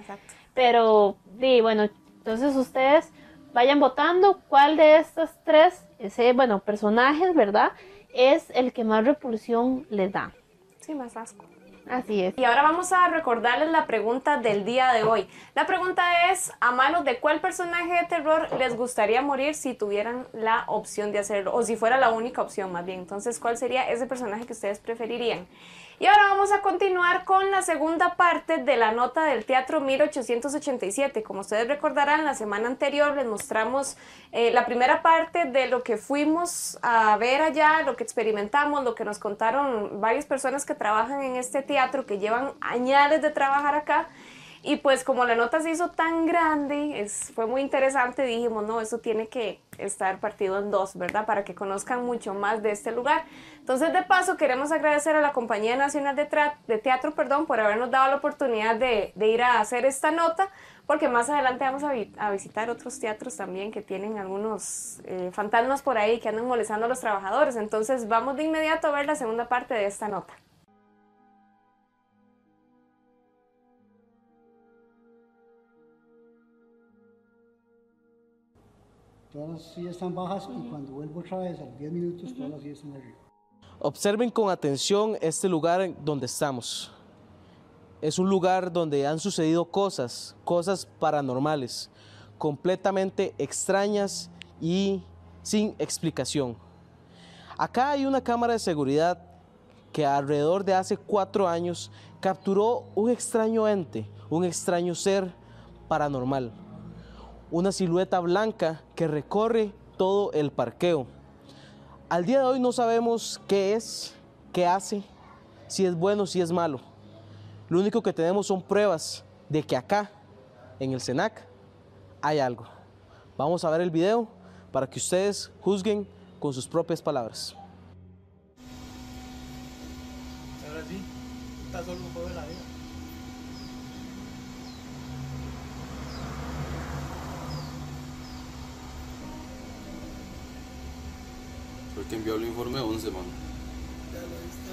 S2: Pero, sí, bueno, entonces ustedes vayan votando cuál de estas tres, ese, bueno, personajes, ¿verdad? Es el que más repulsión les da.
S1: Sí, más asco.
S2: Así es.
S1: Y ahora vamos a recordarles la pregunta del día de hoy. La pregunta es, ¿a manos de cuál personaje de terror les gustaría morir si tuvieran la opción de hacerlo? O si fuera la única opción más bien. Entonces, ¿cuál sería ese personaje que ustedes preferirían? Y ahora vamos a continuar con la segunda parte de la nota del Teatro 1887. Como ustedes recordarán, la semana anterior les mostramos eh, la primera parte de lo que fuimos a ver allá, lo que experimentamos, lo que nos contaron varias personas que trabajan en este teatro, que llevan años de trabajar acá. Y pues como la nota se hizo tan grande, es, fue muy interesante, dijimos, no, eso tiene que estar partido en dos, ¿verdad? Para que conozcan mucho más de este lugar. Entonces, de paso, queremos agradecer a la Compañía Nacional de, de Teatro perdón, por habernos dado la oportunidad de, de, ir a hacer esta nota, porque más adelante vamos a, a visitar otros teatros también que tienen algunos eh, fantasmas por ahí que andan molestando a los trabajadores. Entonces, vamos de inmediato a ver la segunda parte de esta nota.
S9: Todas las sillas están bajas y cuando vuelvo otra vez a los 10 minutos, todas las sillas están arriba.
S7: Observen con atención este lugar donde estamos. Es un lugar donde han sucedido cosas, cosas paranormales, completamente extrañas y sin explicación. Acá hay una cámara de seguridad que alrededor de hace cuatro años capturó un extraño ente, un extraño ser paranormal una silueta blanca que recorre todo el parqueo. Al día de hoy no sabemos qué es, qué hace, si es bueno, si es malo. Lo único que tenemos son pruebas de que acá, en el SENAC, hay algo. Vamos a ver el video para que ustedes juzguen con sus propias palabras.
S10: Ahora sí, está solo un juego de la vida.
S11: Fue el que envió el informe 11, man.
S10: Ya lo viste.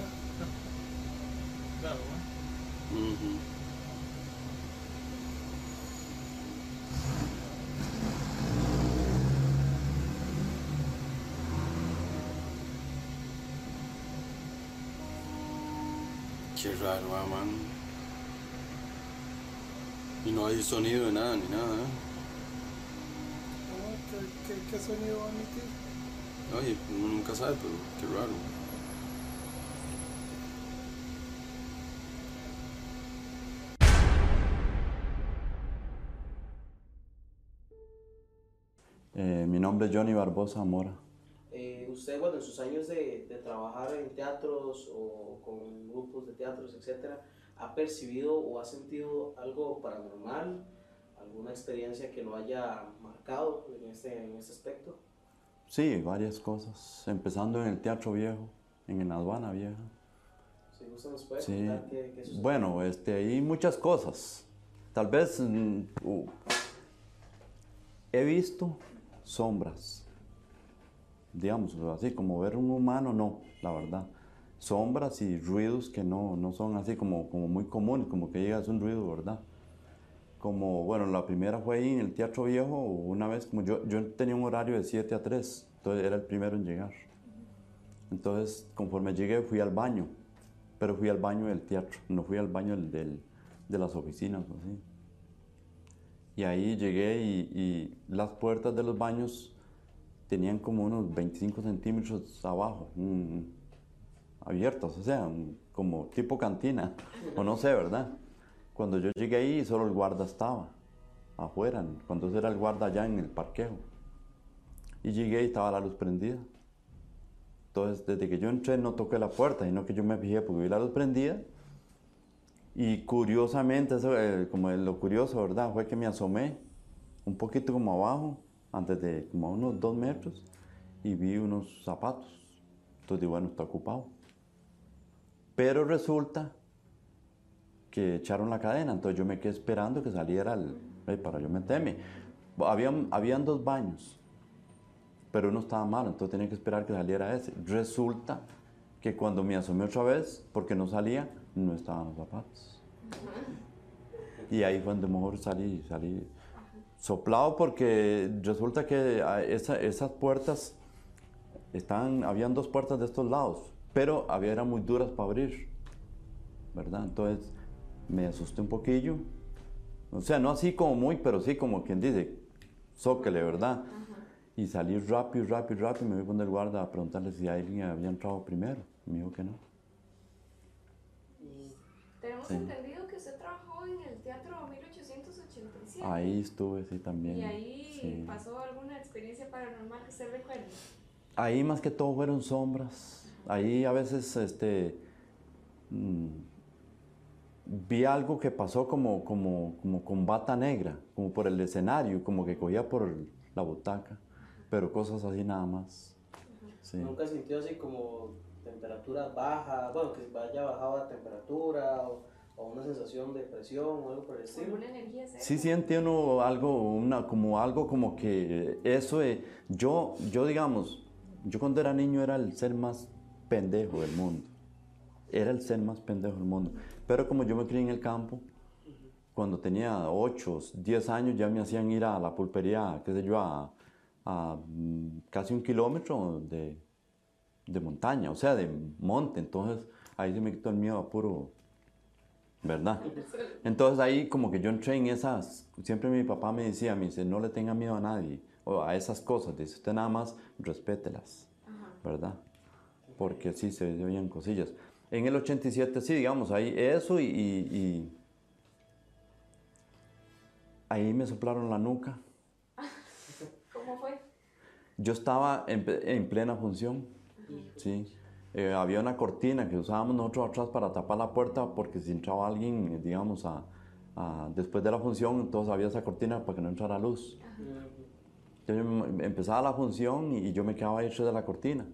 S10: Claro, ¿eh?
S11: Ujú. Qué raro, ah, man. Y no hay sonido de nada, ni nada, ¿eh?
S10: ¿Qué, qué, qué sonido va a emitir?
S11: Oye, uno nunca sabe, pero qué raro.
S12: Eh, mi nombre es Johnny Barbosa Mora.
S7: Eh, usted, bueno, en sus años de, de trabajar en teatros o con grupos de teatros, etcétera, ¿ha percibido o ha sentido algo paranormal? ¿Alguna experiencia que lo haya marcado en este, en este aspecto?
S12: Sí, varias cosas. Empezando en el Teatro Viejo, en la aduana vieja.
S7: Si gusta, nos puede
S12: Sí.
S7: contar qué, qué sucedió?
S12: Bueno, este, hay muchas cosas. Tal vez mm, uh, he visto sombras. Digamos, así como ver un humano, no, la verdad. Sombras y ruidos que no, no son así como, como muy comunes, como que llegas un ruido, ¿verdad? Como, bueno, la primera fue ahí en el Teatro Viejo, una vez, como yo, yo tenía un horario de 7 a 3, entonces era el primero en llegar. Entonces, conforme llegué, fui al baño, pero fui al baño del teatro, no fui al baño del, de las oficinas. Y ahí llegué y, las puertas de los baños tenían como unos 25 centímetros abajo, abiertas, o sea, como tipo cantina, o no sé, ¿verdad? Cuando yo llegué ahí, solo el guarda estaba afuera, cuando era el guarda allá en el parqueo. Y llegué y estaba la luz prendida. Entonces, desde que yo entré, no toqué la puerta, sino que yo me fijé porque vi la luz prendida. Y curiosamente, eso, eh, como lo curioso, ¿verdad? Fue que me asomé un poquito como abajo, antes de como a unos dos metros, y vi unos zapatos. Entonces, digo, bueno, está ocupado. Pero resulta que echaron la cadena, entonces yo me quedé esperando que saliera el, eh, para yo meterme. Habían, habían dos baños, pero uno estaba malo, entonces tenía que esperar que saliera ese. Resulta que cuando me asomé otra vez, porque no salía, no estaban los zapatos. Y ahí fue donde mejor salí, salí soplado porque resulta que ah, esa- esas puertas estaban, habían dos puertas de estos lados, pero había, eran muy duras para abrir, ¿verdad? Entonces me asusté un poquillo, o sea, no así como muy, pero sí como quien dice, zóquele, ¿verdad? Y salí rápido, rápido, rápido, me fui con el guarda a preguntarle si alguien había entrado primero, me dijo que no.
S1: Tenemos
S12: Sí.
S1: entendido que usted trabajó en el Teatro 1887.
S12: Ahí estuve, sí, también.
S1: ¿Y ahí
S12: sí.
S1: pasó alguna experiencia paranormal que usted recuerde?
S12: Ahí más que todo fueron sombras. Ahí a veces este, mm, vi algo que pasó como, como, como con bata negra, como por el escenario, como que cogía por la butaca, pero cosas así nada más. Sí.
S7: ¿Nunca sintió así como temperatura baja, bueno, que vaya bajado la temperatura o, o una sensación de presión o algo por el estilo?
S1: ¿Alguna energía cerca?
S12: Sí siente uno algo, una, como algo como que eso, de- yo, yo digamos, yo cuando era niño era el ser más pendejo del mundo. Era el ser más pendejo del mundo. Pero como yo me crié en el campo, cuando tenía 8, 10 años ya me hacían ir a la pulpería, qué sé yo, a, a, mm, casi un kilómetro de, de montaña, o sea, de monte. Entonces ahí se me quitó el miedo a puro, ¿verdad? Entonces ahí como que yo entré en esas, siempre mi papá me decía, me dice, no le tenga miedo a nadie, o a esas cosas, dice, usted nada más respételas, ¿verdad? Porque sí, se oían cosillas. En el 87 sí, digamos, ahí eso y, y- y ahí me soplaron la nuca.
S1: ¿Cómo fue?
S12: Yo estaba en, plena función, sí. Eh, había una cortina que usábamos nosotros atrás para tapar la puerta porque si entraba alguien, digamos, a, a- después de la función, entonces había esa cortina para que no entrara luz. Entonces em- empezaba la función y yo me quedaba ahí de la cortina.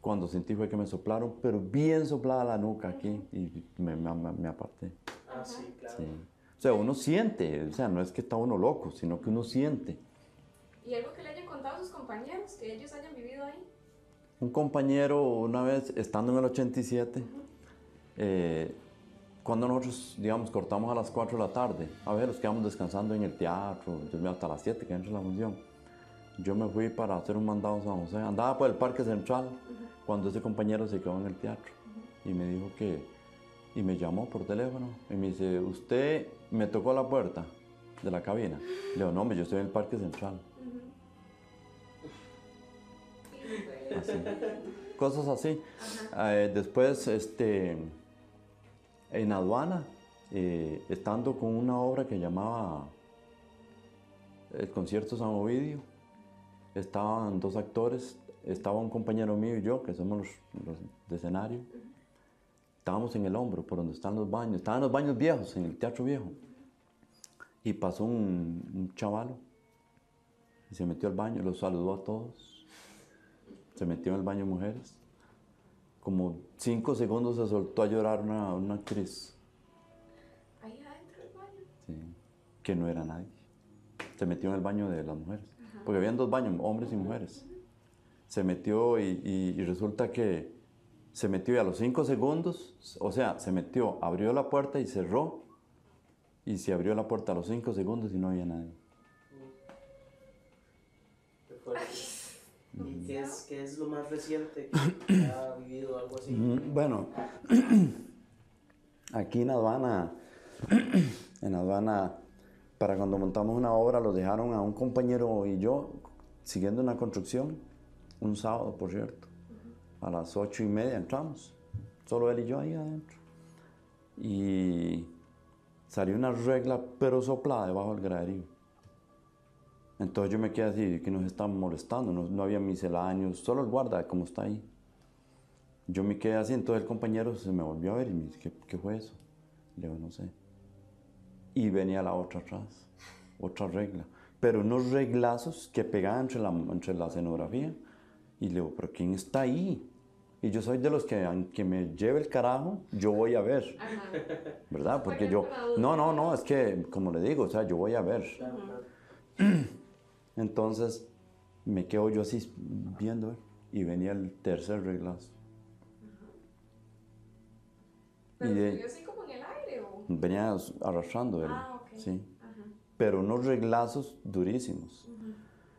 S12: Cuando sentí fue que me soplaron, pero bien soplada la nuca aquí y me, me- me- aparté.
S7: Ah, sí, claro.
S12: Sí. O sea, uno siente, o sea, no es que está uno loco, sino que uno siente.
S1: ¿Y algo que le hayan contado a sus compañeros, que ellos hayan vivido ahí?
S12: Un compañero una vez, estando en el 87, eh, cuando nosotros, digamos, cortamos a las 4 de la tarde, a ver, nos quedamos descansando en el teatro, yo me- hasta las 7 que entra la función. Yo me fui para hacer un mandado a San José, andaba por el Parque Central, cuando ese compañero se quedó en el teatro y me dijo que, y me llamó por teléfono y me dice, usted me tocó la puerta de la cabina. Le digo, no, hombre, yo estoy en el Parque Central. Así. Cosas así. Eh, después, este, en aduana, eh, estando con una obra que llamaba El concierto San Ovidio, estaban dos actores, estaba un compañero mío y yo, que somos los, los de escenario. Estábamos en el hombro, por donde están los baños. Estaban los baños viejos, en el teatro viejo. Y pasó un, un chavalo y se metió al baño, los saludó a todos. Se metió en el baño de mujeres. Como cinco segundos se soltó a llorar una, una actriz.
S1: Ahí adentro del baño.
S12: Sí, que no era nadie. Se metió en el baño de las mujeres. Porque habían dos baños, hombres y mujeres. Se metió y, y- y resulta que se metió y a los cinco segundos, o sea, se metió, abrió la puerta y cerró. Y se abrió la puerta a los cinco segundos y no había nadie.
S7: ¿Y qué es, qué es lo más reciente que ha vivido algo así?
S12: Mm, Bueno, aquí en aduana, en aduana, para cuando montamos una obra, lo dejaron a un compañero y yo siguiendo una construcción, un sábado, por cierto, a las ocho y media entramos, solo él y yo ahí adentro. Y salió una regla, pero soplada debajo del graderío. Entonces yo me quedé así, que nos estaban molestando, no, no había misceláneos, solo el guarda, como está ahí. Yo me quedé así, entonces el compañero se me volvió a ver y me dice, ¿qué, qué fue eso? Le digo, no sé. Y venía la otra atrás, otra regla. Pero unos reglazos que pegaban entre la, entre la escenografía. Y le digo, ¿pero quién está ahí? Y yo soy de los que, aunque me lleve el carajo, yo voy a ver. ¿Verdad? Porque yo, no, no, no, es que, como le digo, o sea, yo voy a ver. Entonces, me quedo yo así viendo, ¿eh? y venía el tercer reglazo.
S1: ¿Pero
S12: Y de-
S1: subió así como en el aire o...?
S12: Venía arrastrando él,
S1: Ah, ok.
S12: sí. Pero unos reglazos durísimos.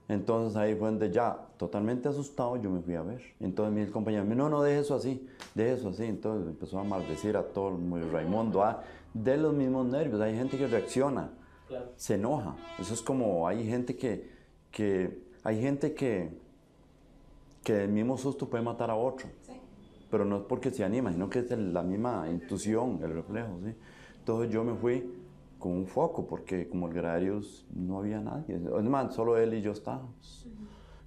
S12: Entonces ahí fue donde ya, totalmente asustado, yo me fui a ver. Entonces mi compañero me dijo, no, no, deje eso así, deje eso así. Entonces empezó a maldecir a todo el Raimundo, ah, de los mismos nervios. Hay gente que reacciona,
S7: Claro.
S12: se enoja. Eso es como, hay gente que, que hay gente que, que el mismo susto puede matar a otro. Pero no es porque se anima, sino que es la misma intuición, el reflejo, ¿sí? Entonces yo me fui con un foco, porque como el graderio no había nadie. Es más, solo él y yo estábamos.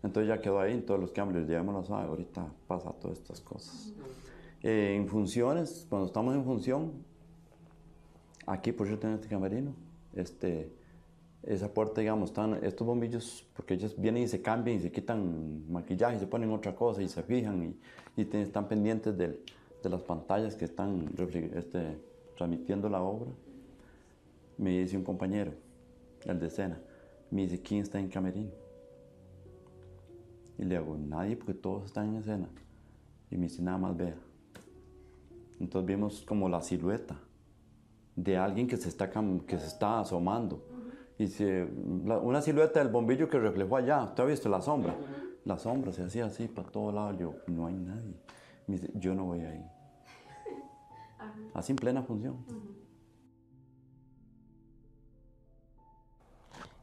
S12: Entonces ya quedó ahí, todos los cambios, llevémoslo suave, ahorita pasa todas estas cosas. Eh, en funciones, cuando estamos en función, aquí por cierto en este camerino, este, esa puerta, digamos, están estos bombillos, porque ellos vienen y se cambian y se quitan maquillaje, y se ponen otra cosa y se fijan y, y te- están pendientes del- de las pantallas que están este, transmitiendo la obra. Me dice un compañero, el de escena, me dice, ¿quién está en camerino? Y le hago, nadie, porque todos están en escena. Y me dice, nada más vea. Entonces vimos como la silueta de alguien que se está, que se está asomando. Y una silueta del bombillo que reflejó allá. ¿Usted ha visto la sombra? La sombra se hacía así para todos lados. Yo, no hay nadie. Me dice, yo no voy ahí. Así en plena función.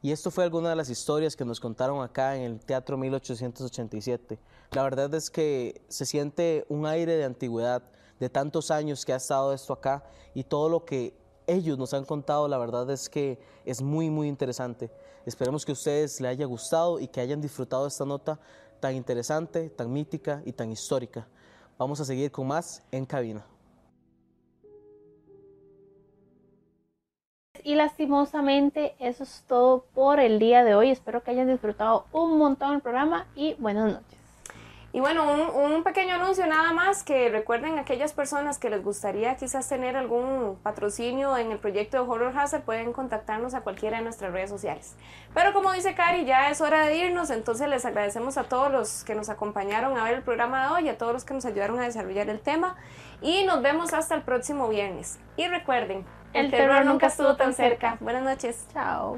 S7: Y esto fue alguna de las historias que nos contaron acá en el Teatro 1887. La verdad es que se siente un aire de antigüedad, de tantos años que ha estado esto acá y todo lo que ellos nos han contado, la verdad es que es muy, muy interesante. Esperemos que a ustedes les haya gustado y que hayan disfrutado esta nota tan interesante, tan mítica y tan histórica. Vamos a seguir con más en cabina.
S2: Y lastimosamente eso es todo por el día de hoy. Espero que hayan disfrutado un montón el programa y buenas noches.
S1: Y bueno, un, un, pequeño anuncio nada más, que recuerden aquellas personas que les gustaría quizás tener algún patrocinio en el proyecto de Horror Hazard, pueden contactarnos a cualquiera de nuestras redes sociales. Pero como dice Cari, ya es hora de irnos, entonces les agradecemos a todos los que nos acompañaron a ver el programa de hoy, a todos los que nos ayudaron a desarrollar el tema y nos vemos hasta el próximo viernes. Y recuerden, el, terror nunca estuvo tan cerca. Buenas noches.
S2: Chao.